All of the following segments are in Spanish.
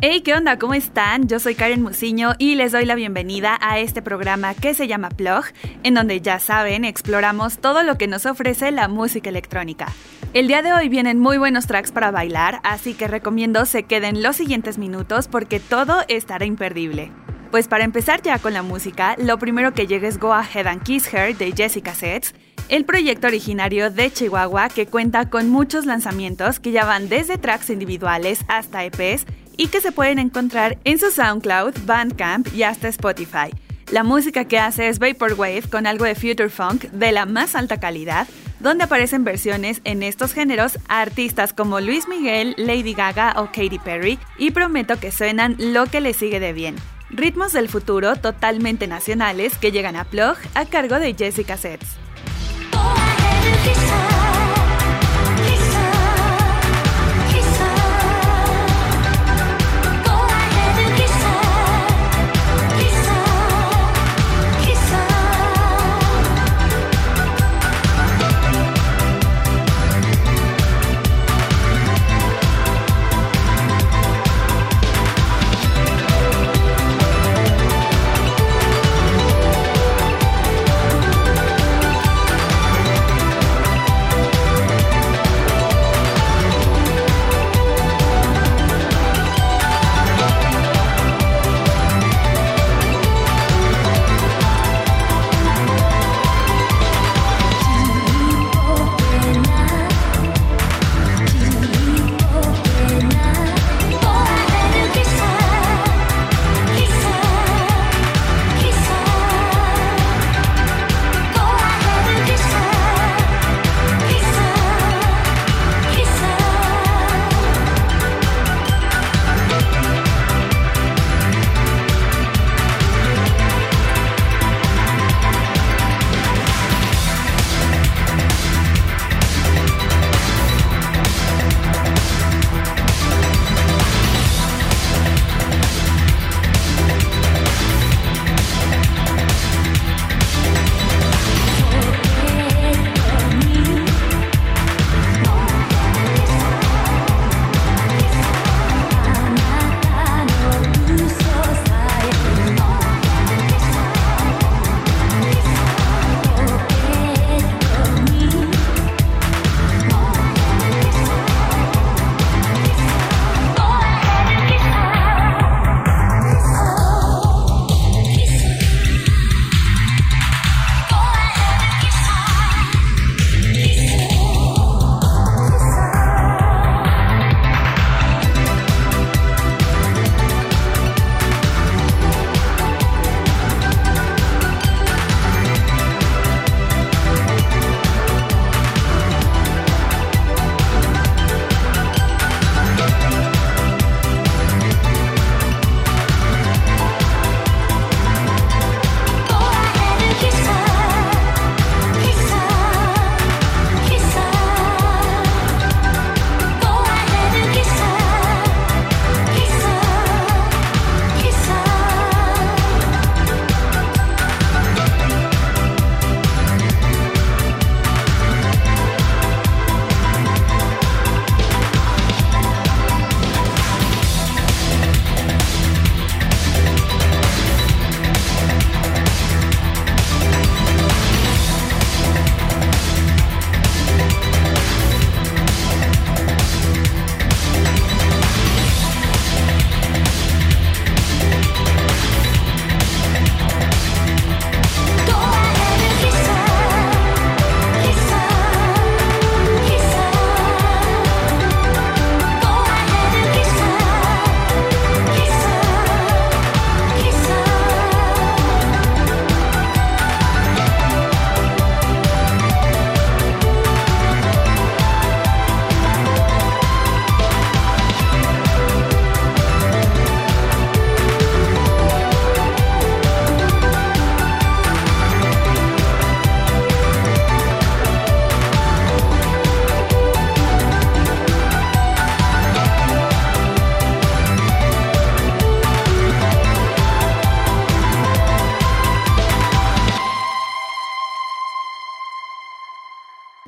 Hey, ¿qué onda? ¿Cómo están? Yo soy Karen Musiño y les doy la bienvenida a este programa que se llama Plug, en donde ya saben, exploramos todo lo que nos ofrece la música electrónica. El día de hoy vienen muy buenos tracks para bailar, así que recomiendo se queden los siguientes minutos porque todo estará imperdible. Pues para empezar ya con la música, lo primero que llega es Go Ahead and Kiss Her de Jessica Sets, el proyecto originario de Chihuahua que cuenta con muchos lanzamientos que ya van desde tracks individuales hasta EPs y que se pueden encontrar en su SoundCloud, Bandcamp y hasta Spotify. La música que hace es Vaporwave con algo de future funk de la más alta calidad, donde aparecen versiones en estos géneros a artistas como Luis Miguel, Lady Gaga o Katy Perry, y prometo que suenan lo que le sigue de bien. Ritmos del futuro totalmente nacionales que llegan a Plug a cargo de Jessica Sets.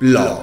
Plug.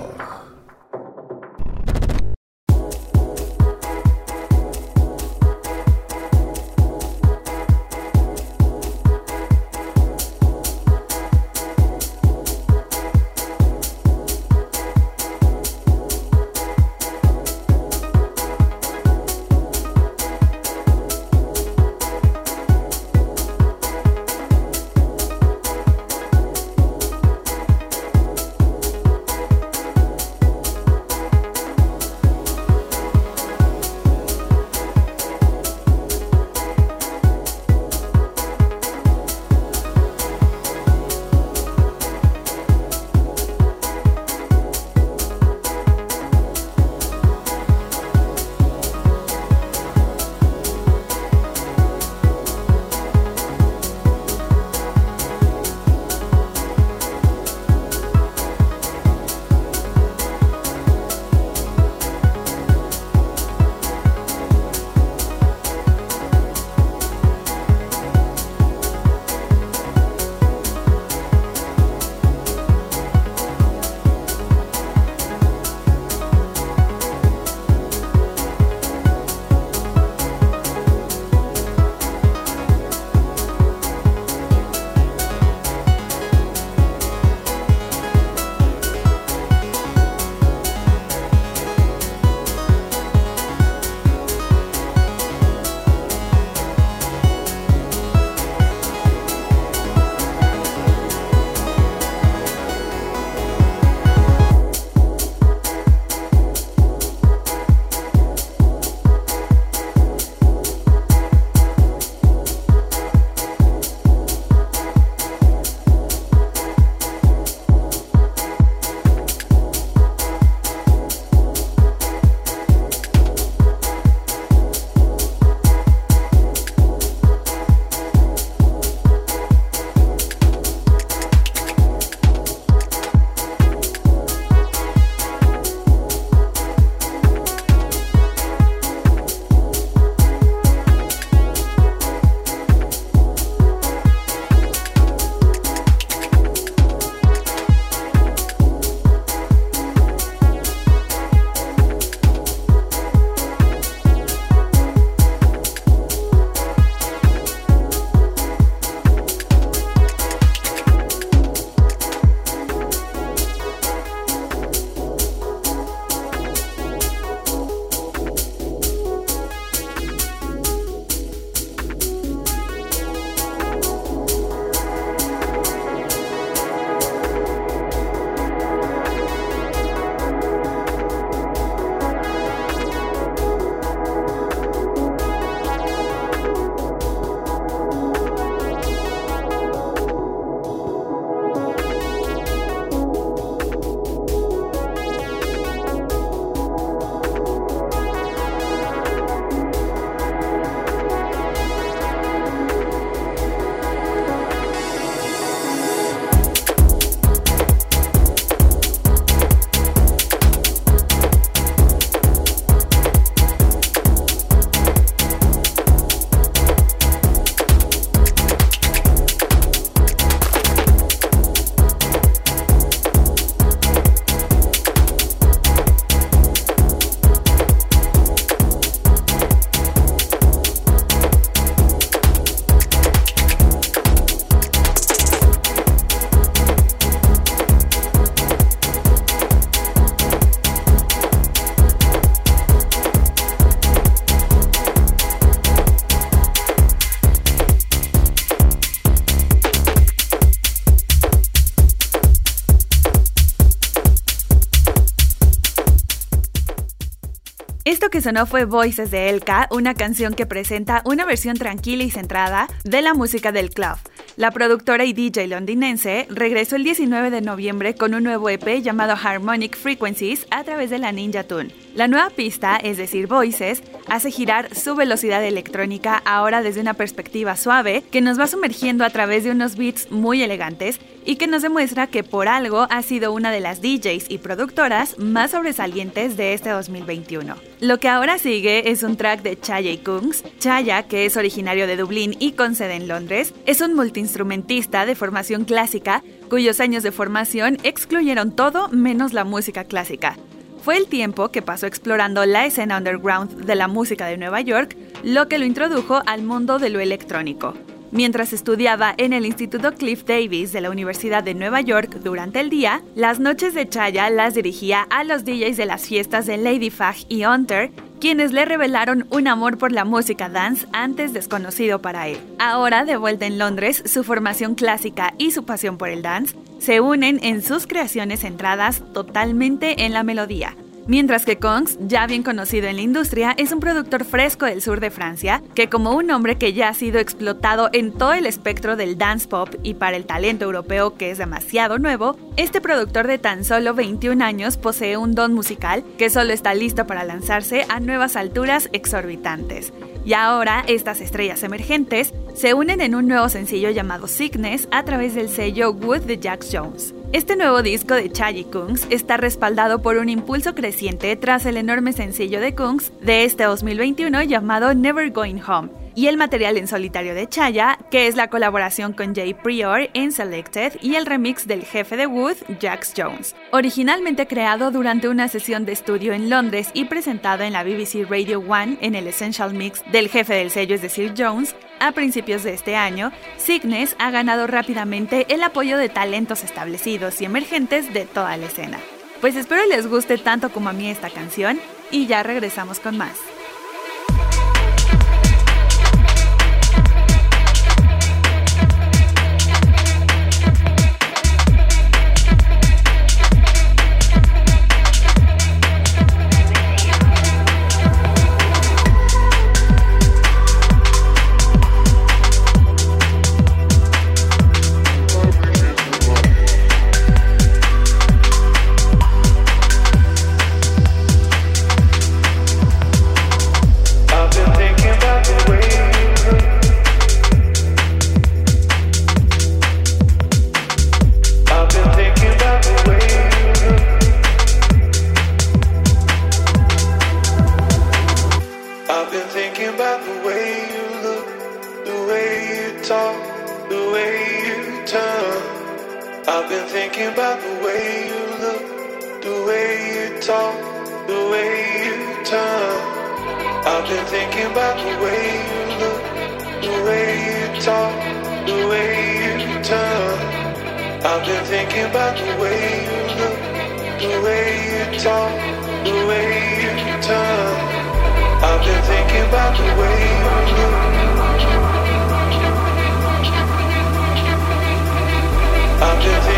Sonó fue Voices de Elka, una canción que presenta una versión tranquila y centrada de la música del club. La productora y DJ londinense regresó el 19 de noviembre con un nuevo EP llamado Harmonic Frequencies a través de la Ninja Tune. La nueva pista, es decir, Voices, hace girar su velocidad electrónica ahora desde una perspectiva suave que nos va sumergiendo a través de unos beats muy elegantes y que nos demuestra que por algo ha sido una de las DJs y productoras más sobresalientes de este 2021. Lo que ahora sigue es un track de Chaya y Kungs. Chaya, que es originario de Dublín y con sede en Londres, es un multiinstrumentista de formación clásica cuyos años de formación excluyeron todo menos la música clásica. Fue el tiempo que pasó explorando la escena underground de la música de Nueva York lo que lo introdujo al mundo de lo electrónico. Mientras estudiaba en el Instituto Cliff Davis de la Universidad de Nueva York durante el día, las noches de Chaya las dirigía a los DJs de las fiestas de Lady Fag y Hunter, quienes le revelaron un amor por la música dance antes desconocido para él. Ahora, de vuelta en Londres, su formación clásica y su pasión por el dance se unen en sus creaciones centradas totalmente en la melodía, Mientras que Kongs, ya bien conocido en la industria, es un productor fresco del sur de Francia, que como un hombre que ya ha sido explotado en todo el espectro del dance pop y para el talento europeo que es demasiado nuevo, este productor de tan solo 21 años posee un don musical que solo está listo para lanzarse a nuevas alturas exorbitantes. Y ahora estas estrellas emergentes se unen en un nuevo sencillo llamado Sickness a través del sello Wood de Jack Jones. Este nuevo disco de Chayi Kungs está respaldado por un impulso creciente tras el enorme sencillo de Kungs de este 2021 llamado Never Going Home, y el material en solitario de Chaya, que es la colaboración con Jay Prior en Selected y el remix del jefe de Wood, Jax Jones. Originalmente creado durante una sesión de estudio en Londres y presentado en la BBC Radio 1 en el Essential Mix del jefe del sello, es decir, Jones, a principios de este año, Cygnus ha ganado rápidamente el apoyo de talentos establecidos y emergentes de toda la escena. Pues espero les guste tanto como a mí esta canción y ya regresamos con más. I've been thinking about the way you look, the way you talk, the way you turn. I've been thinking about the way you look, the way you talk, the way you turn. I've been thinking about the way you look, the way you talk, the way you turn. I've been thinking about the way you look. I've been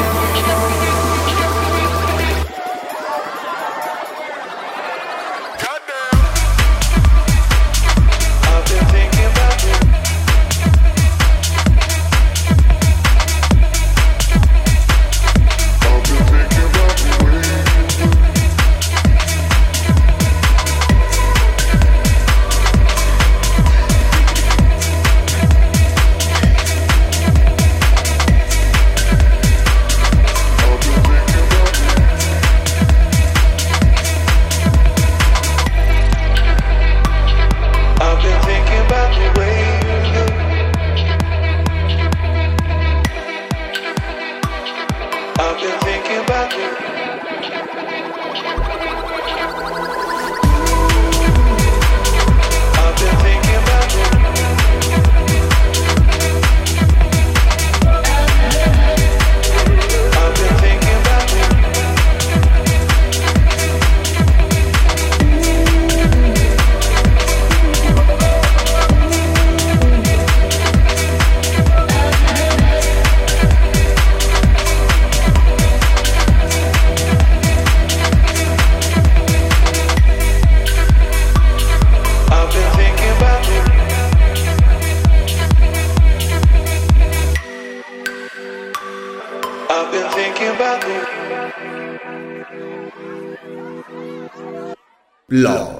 Blau.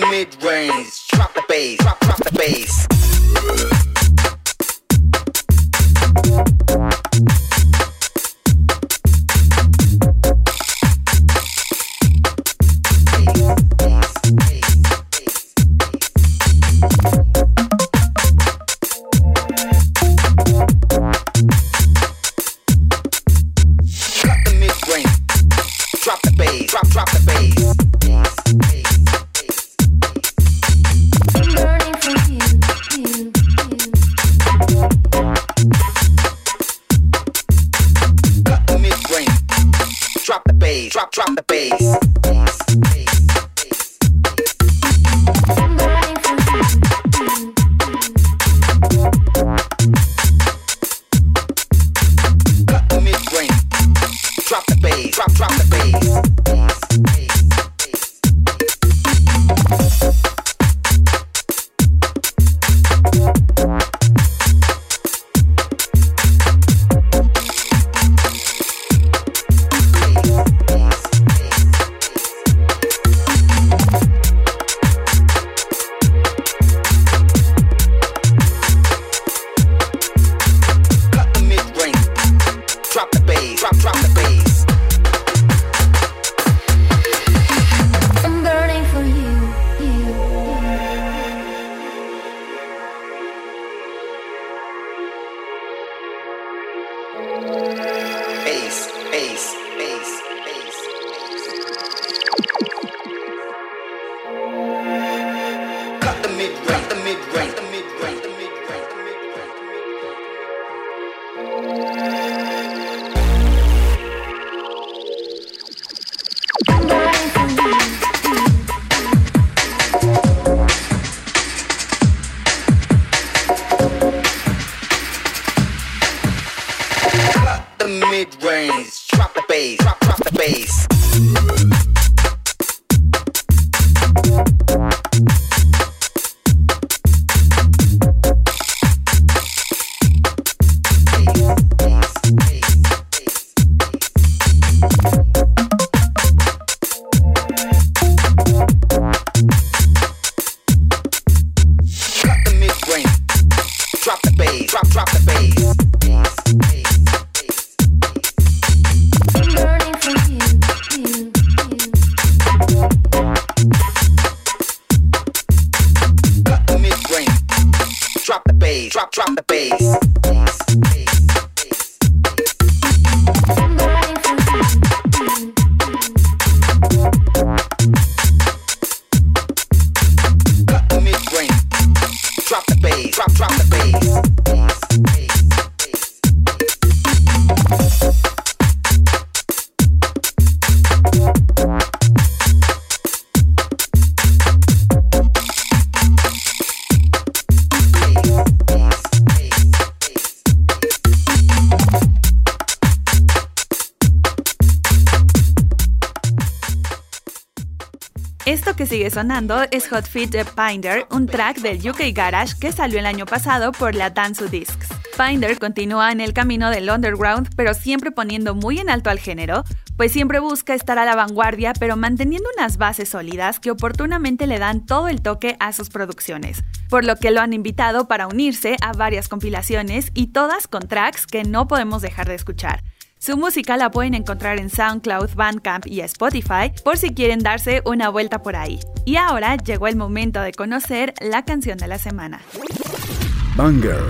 mid range. Drop the bass, drop, drop the bass. Es Hot Fit de Finder, un track del UK Garage que salió el año pasado por la Danzu Discs. Finder continúa en el camino del underground, pero siempre poniendo muy en alto al género, pues siempre busca estar a la vanguardia, pero manteniendo unas bases sólidas que oportunamente le dan todo el toque a sus producciones, por lo que lo han invitado para unirse a varias compilaciones y todas con tracks que no podemos dejar de escuchar. Su música la pueden encontrar en SoundCloud, Bandcamp y Spotify por si quieren darse una vuelta por ahí. Y ahora llegó el momento de conocer la canción de la semana. Banger.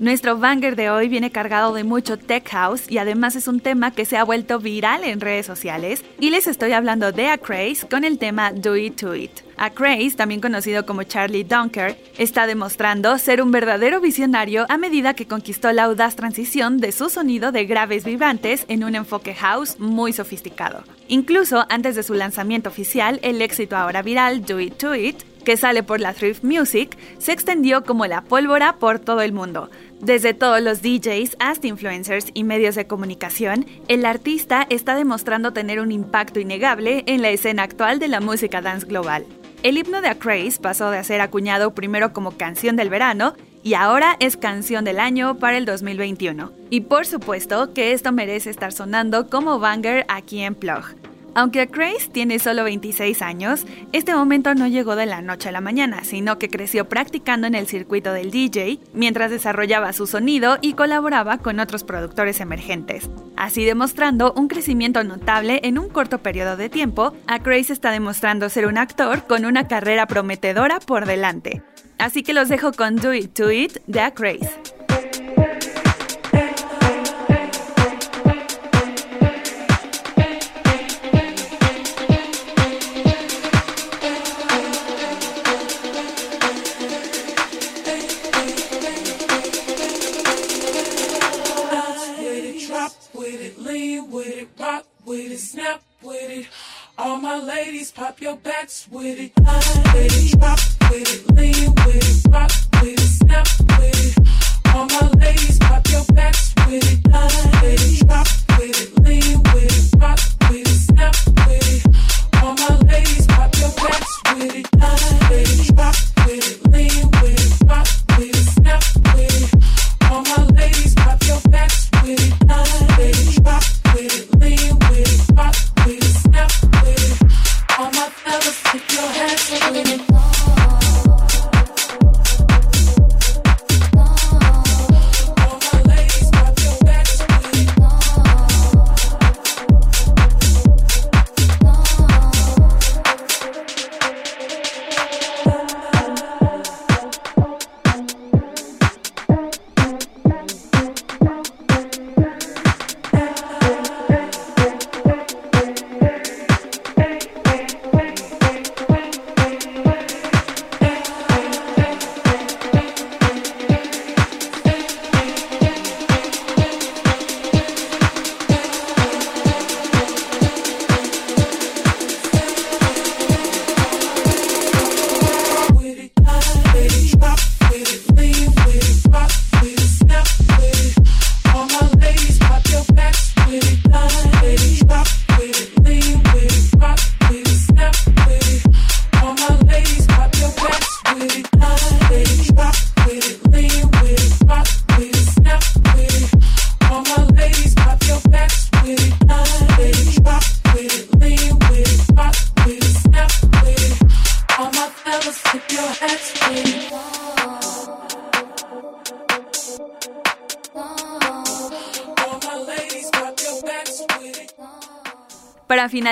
Nuestro banger de hoy viene cargado de mucho tech house y además es un tema que se ha vuelto viral en redes sociales y les estoy hablando de A Craze con el tema Do It To It. A Craze, también conocido como Charlie Dunker, está demostrando ser un verdadero visionario a medida que conquistó la audaz transición de su sonido de graves vibrantes en un enfoque house muy sofisticado. Incluso antes de su lanzamiento oficial, el éxito ahora viral Do It To It que sale por la Thrift Music, se extendió como la pólvora por todo el mundo, desde todos los DJs hasta influencers y medios de comunicación, el artista está demostrando tener un impacto innegable en la escena actual de la música dance global. El himno de A Craze pasó de ser acuñado primero como canción del verano y ahora es canción del año para el 2021. Y por supuesto que esto merece estar sonando como banger aquí en Plug. Aunque Grace tiene solo 26 años, este momento no llegó de la noche a la mañana, sino que creció practicando en el circuito del DJ mientras desarrollaba su sonido y colaboraba con otros productores emergentes. Así demostrando un crecimiento notable en un corto periodo de tiempo, a Grace está demostrando ser un actor con una carrera prometedora por delante. Así que los dejo con Do It To It de A.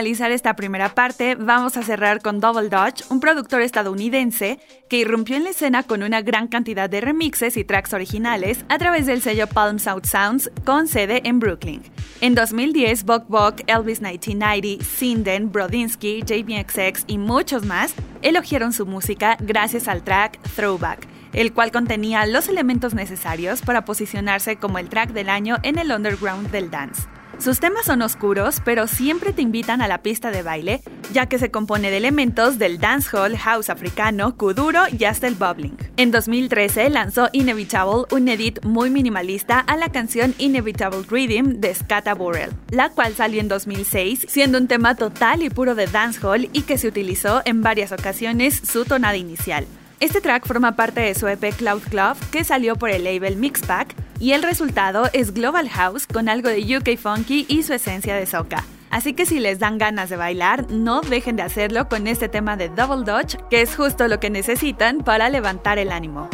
finalizar esta primera parte, vamos a cerrar con Double Dutch, un productor estadounidense que irrumpió en la escena con una gran cantidad de remixes y tracks originales a través del sello Palm South Sounds con sede en Brooklyn. En 2010, Bok Bok, Elvis 1990, Sinden, Brodinsky, JBXX y muchos más elogiaron su música gracias al track Throwback, el cual contenía los elementos necesarios para posicionarse como el track del año en el underground del dance. Sus temas son oscuros, pero siempre te invitan a la pista de baile, ya que se compone de elementos del dancehall, house africano, kuduro y hasta el bubbling. En 2013 lanzó Inevitable, un edit muy minimalista a la canción Inevitable Rhythm de Scata Burrell, la cual salió en 2006, siendo un tema total y puro de dancehall y que se utilizó en varias ocasiones su tonada inicial. Este track forma parte de su EP Cloud Club que salió por el label Mixpack y el resultado es Global House con algo de UK Funky y su esencia de soca. Así que si les dan ganas de bailar, no dejen de hacerlo con este tema de Double Dutch, que es justo lo que necesitan para levantar el ánimo.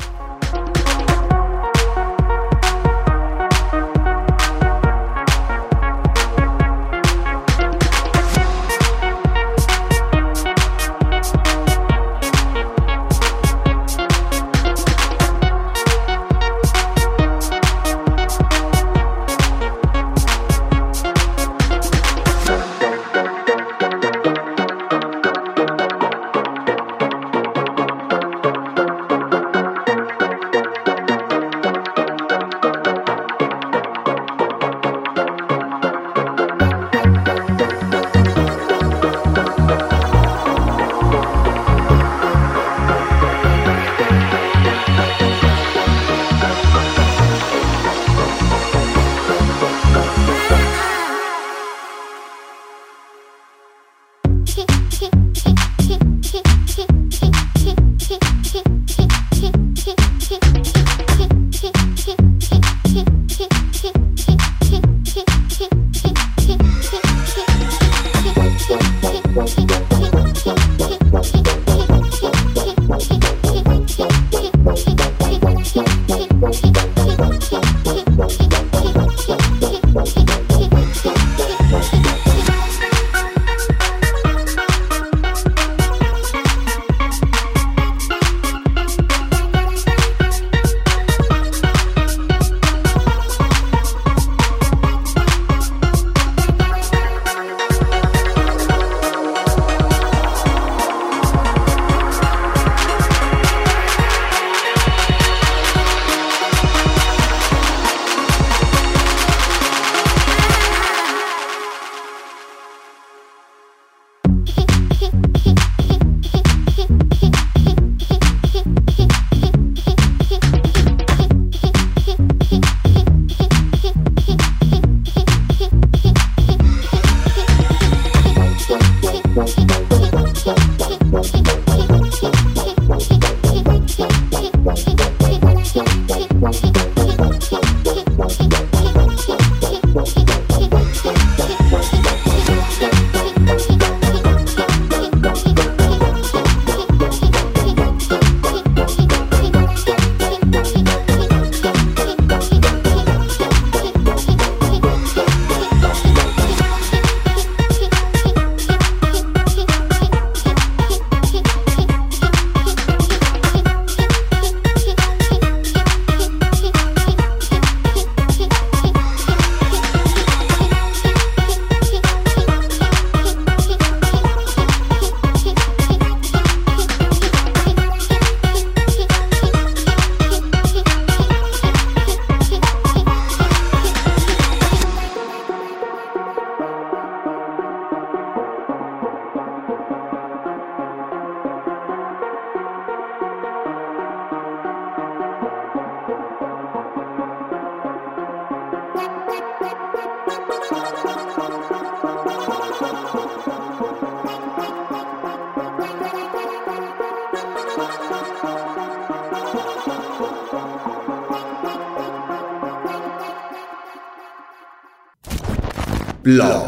Blau.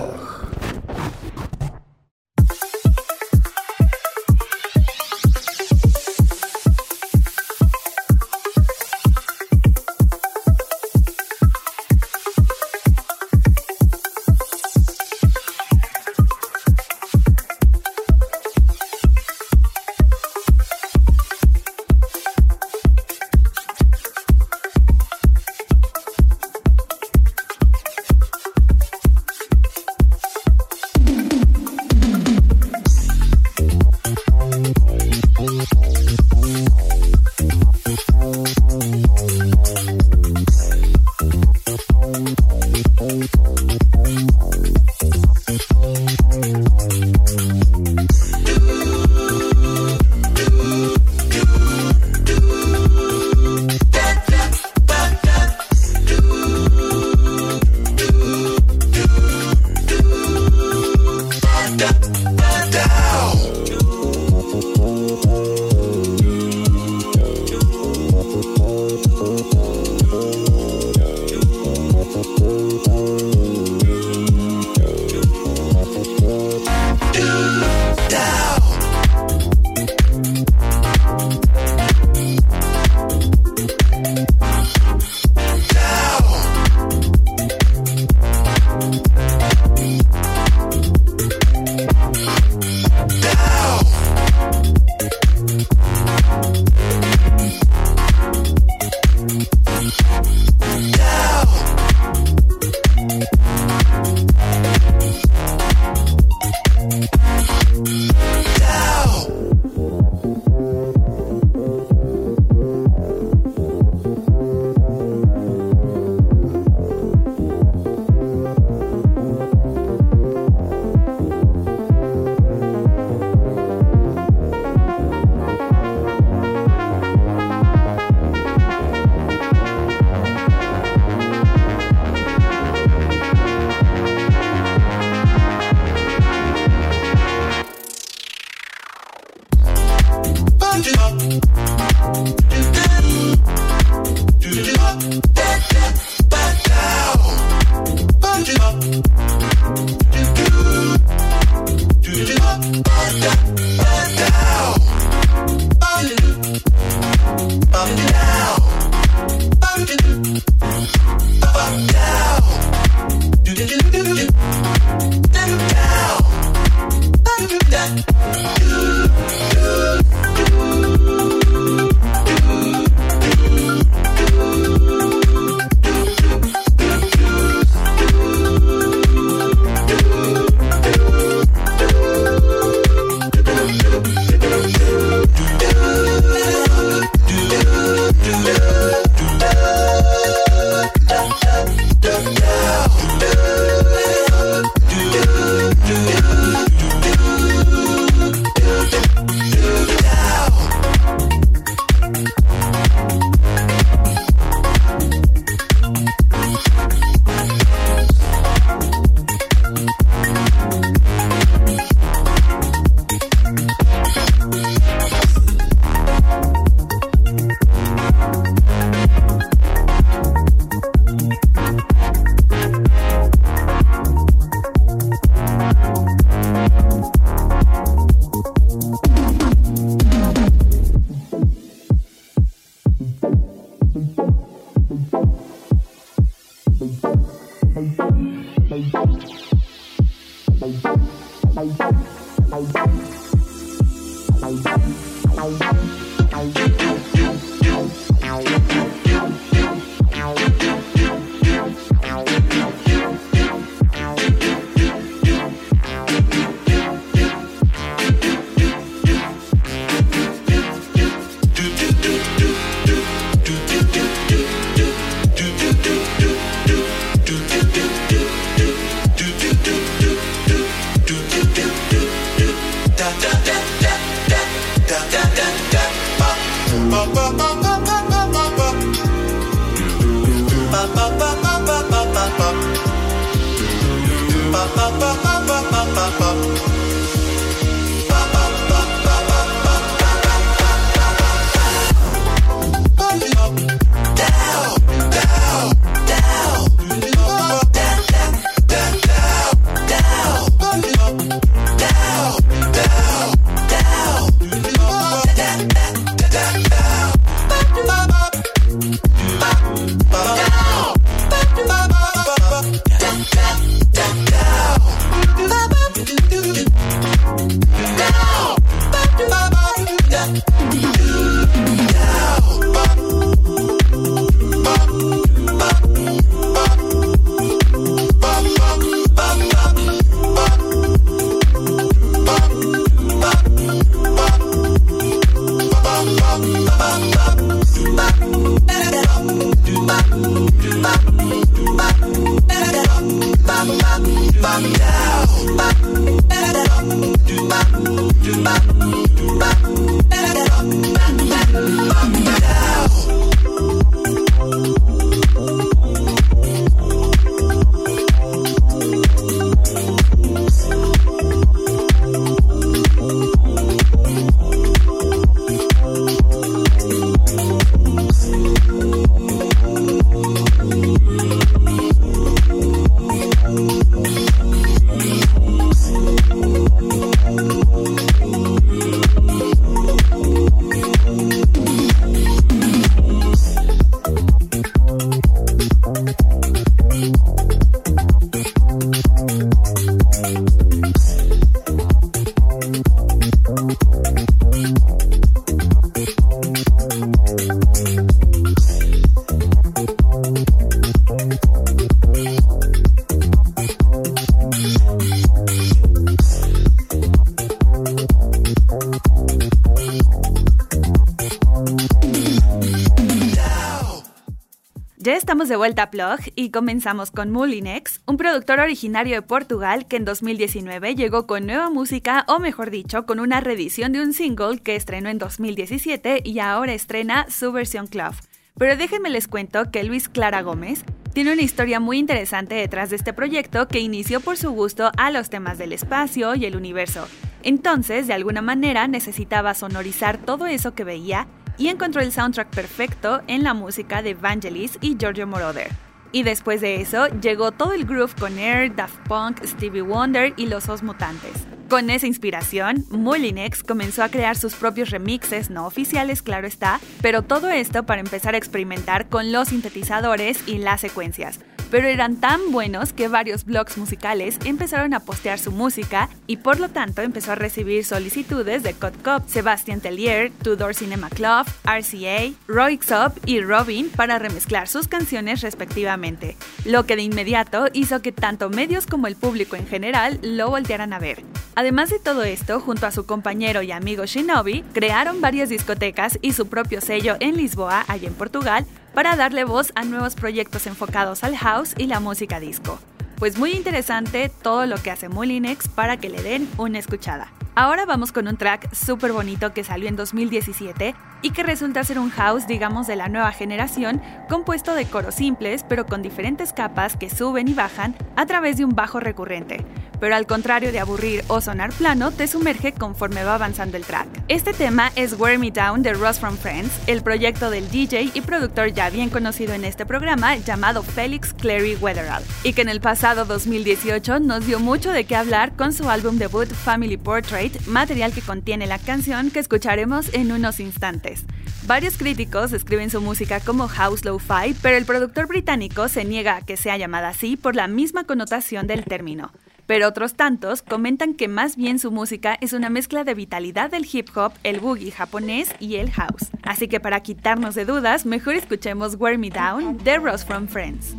De vuelta a Plug y comenzamos con Mulinex, un productor originario de Portugal que en 2019 llegó con nueva música, o mejor dicho, con una reedición de un single que estrenó en 2017 y ahora estrena su versión club. Pero déjenme les cuento que Luis Clara Gómez tiene una historia muy interesante detrás de este proyecto que inició por su gusto a los temas del espacio y el universo. Entonces, de alguna manera, necesitaba sonorizar todo eso que veía y encontró el soundtrack perfecto en la música de Vangelis y Giorgio Moroder. Y después de eso llegó todo el groove con Air, Daft Punk, Stevie Wonder y los Os Mutantes. Con esa inspiración, Mulinex comenzó a crear sus propios remixes, no oficiales, claro está, pero todo esto para empezar a experimentar con los sintetizadores y las secuencias, pero eran tan buenos que varios blogs musicales empezaron a postear su música y por lo tanto empezó a recibir solicitudes de Cut Cop, Sebastian Tellier, Tudor Cinema Club, RCA, Roy Xop y Robin para remezclar sus canciones respectivamente, lo que de inmediato hizo que tanto medios como el público en general lo voltearan a ver. Además de todo esto, junto a su compañero y amigo Shinobi, crearon varias discotecas y su propio sello en Lisboa, allá en Portugal, para darle voz a nuevos proyectos enfocados al house y la música disco. Pues muy interesante todo lo que hace Mulinex para que le den una escuchada. Ahora vamos con un track súper bonito que salió en 2017 y que resulta ser un house, digamos, de la nueva generación, compuesto de coros simples pero con diferentes capas que suben y bajan a través de un bajo recurrente. Pero al contrario de aburrir o sonar plano, te sumerge conforme va avanzando el track. Este tema es Wear Me Down de Ross from Friends, el proyecto del DJ y productor ya bien conocido en este programa llamado Felix Clary Weatherall, y que en el pasado 2018 nos dio mucho de qué hablar con su álbum debut Family Portrait, material que contiene la canción que escucharemos en unos instantes. Varios críticos describen su música como house lo-fi, pero el productor británico se niega a que sea llamada así por la misma connotación del término. Pero otros tantos comentan que más bien su música es una mezcla de vitalidad del hip hop, el boogie japonés y el house. Así que para quitarnos de dudas, mejor escuchemos Wear Me Down de Ross from Friends.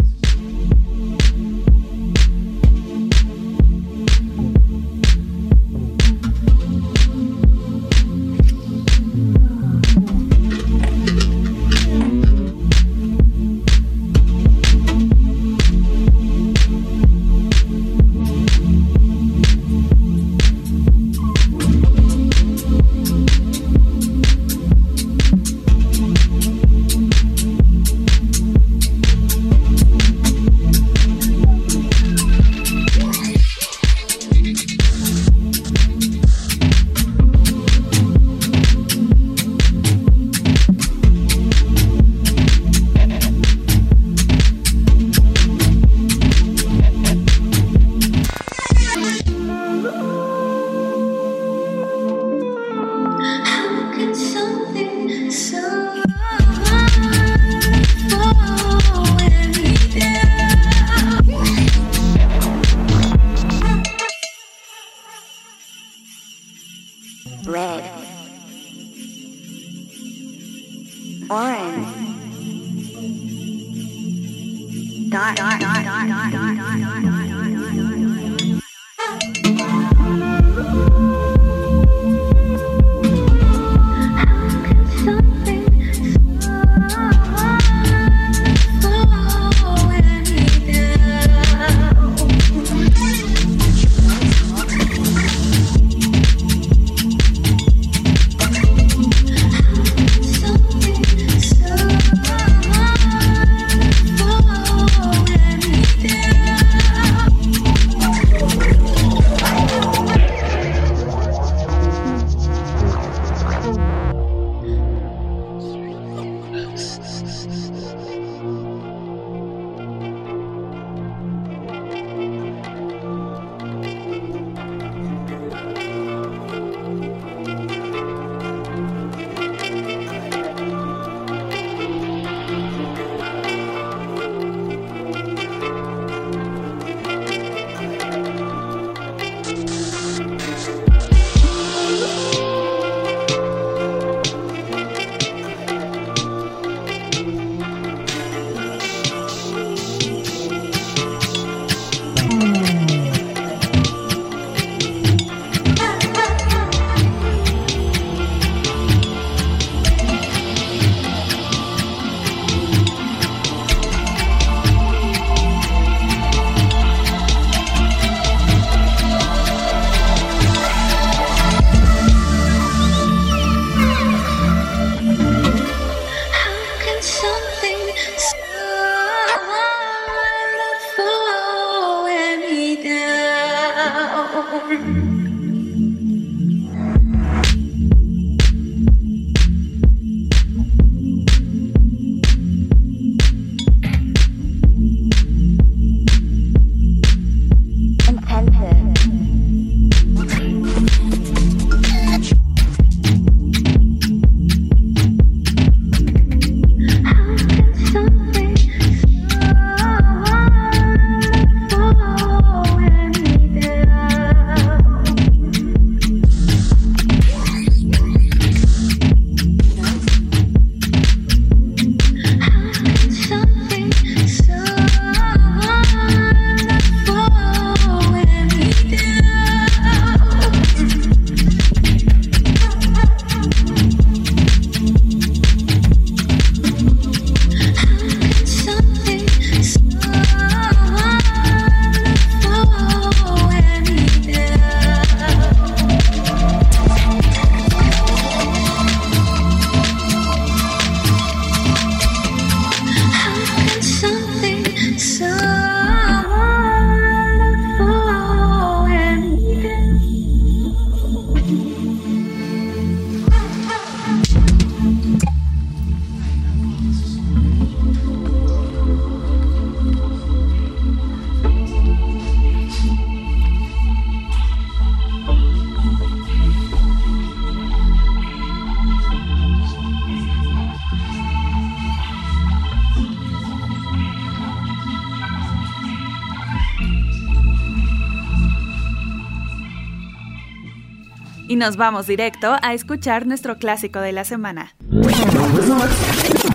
Nos vamos directo a escuchar nuestro clásico de la semana.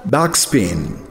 Backspin.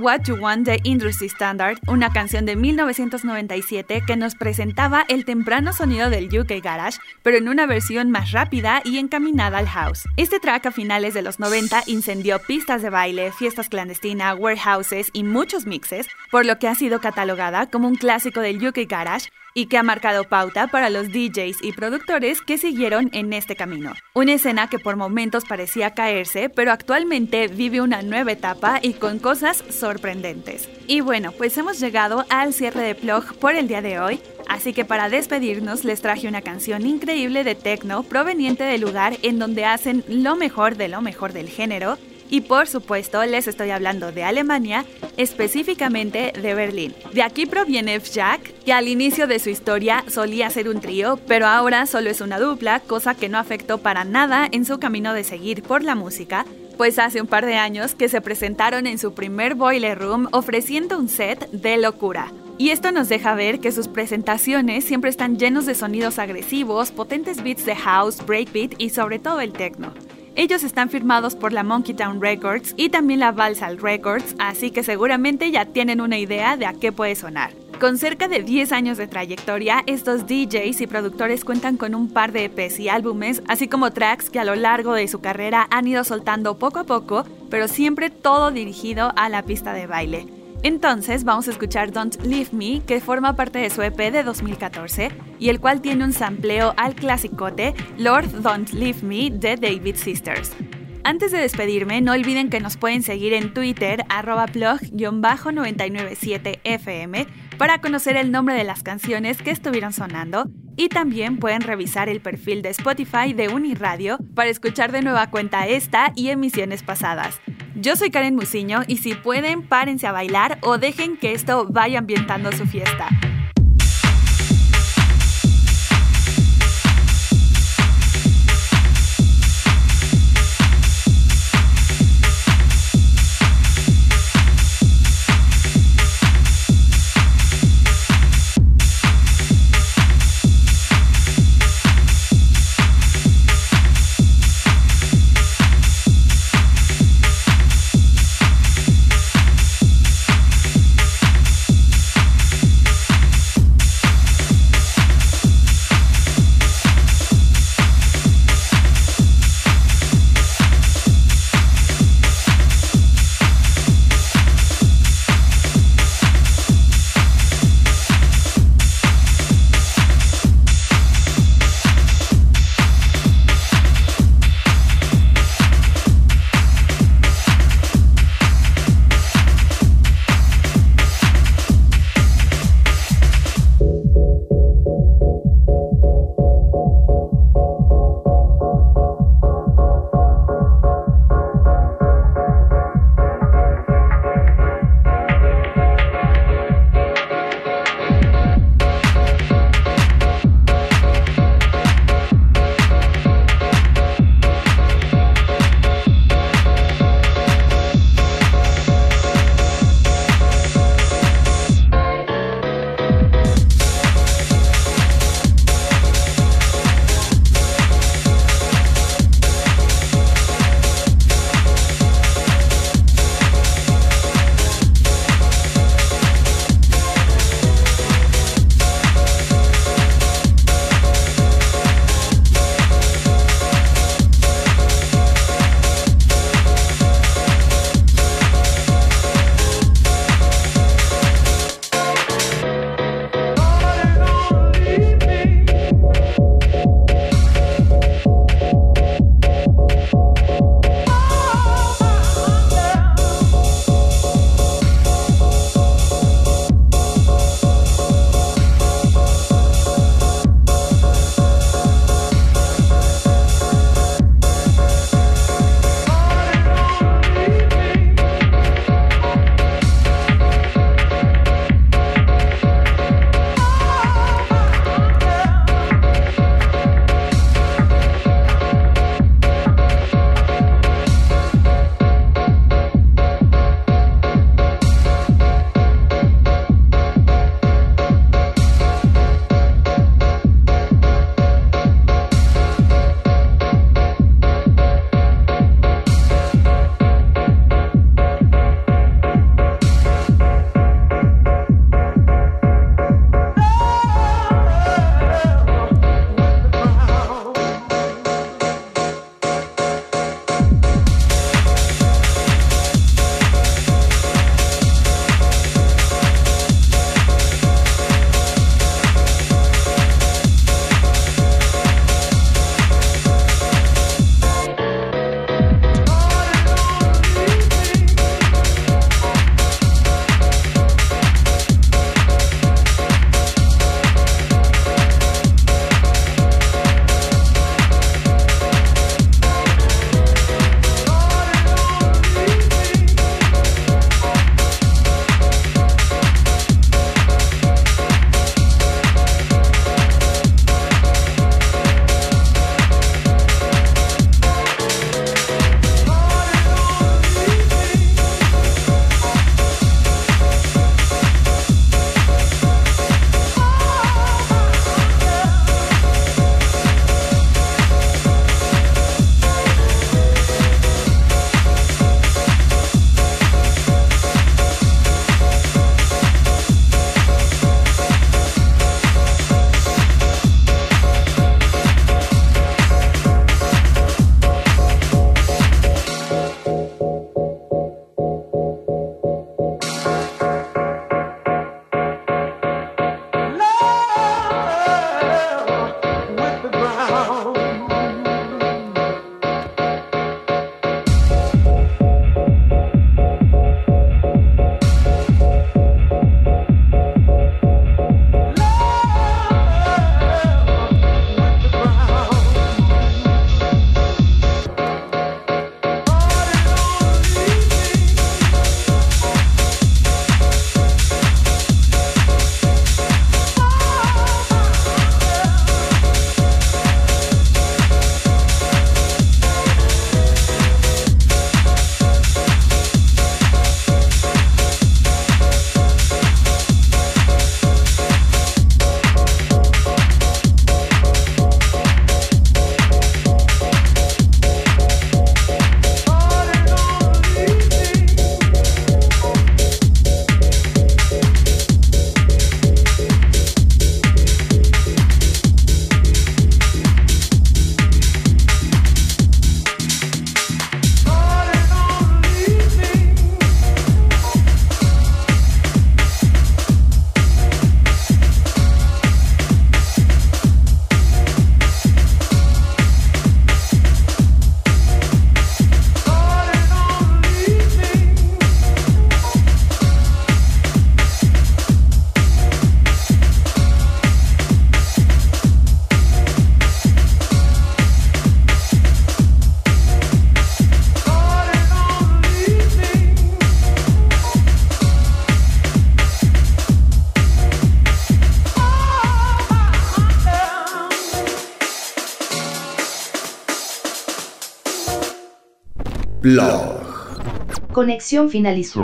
What You Want de Industry Standard, una canción de 1997 que nos presentaba el temprano sonido del UK Garage, pero en una versión más rápida y encaminada al house. Este track a finales de los 90 incendió pistas de baile, fiestas clandestinas, warehouses y muchos mixes, por lo que ha sido catalogada como un clásico del UK Garage y que ha marcado pauta para los DJs y productores que siguieron en este camino. Una escena que por momentos parecía caerse, pero actualmente vive una nueva etapa y con cosas sorprendentes. Y bueno, pues hemos llegado al cierre de Plog por el día de hoy, así que para despedirnos les traje una canción increíble de techno proveniente del lugar en donde hacen lo mejor de lo mejor del género y por supuesto les estoy hablando de Alemania, específicamente de Berlín. De aquí proviene F-Jack, que al inicio de su historia solía ser un trío, pero ahora solo es una dupla, cosa que no afectó para nada en su camino de seguir por la música, pues hace un par de años que se presentaron en su primer Boiler Room ofreciendo un set de locura. Y esto nos deja ver que sus presentaciones siempre están llenos de sonidos agresivos, potentes beats de house, breakbeat y sobre todo el techno. Ellos están firmados por la Monkey Town Records y también la Valsal Records, así que seguramente ya tienen una idea de a qué puede sonar. Con cerca de 10 años de trayectoria, estos DJs y productores cuentan con un par de EPs y álbumes, así como tracks que a lo largo de su carrera han ido soltando poco a poco, pero siempre todo dirigido a la pista de baile. Entonces vamos a escuchar Don't Leave Me, que forma parte de su EP de 2014 y el cual tiene un sampleo al clasicote Lord Don't Leave Me de David Sisters. Antes de despedirme, no olviden que nos pueden seguir en Twitter, arroba blog-997fm, para conocer el nombre de las canciones que estuvieron sonando y también pueden revisar el perfil de Spotify de Uniradio para escuchar de nueva cuenta esta y emisiones pasadas. Yo soy Karen Musiño y si pueden, párense a bailar o dejen que esto vaya ambientando su fiesta. Conexión finalizó.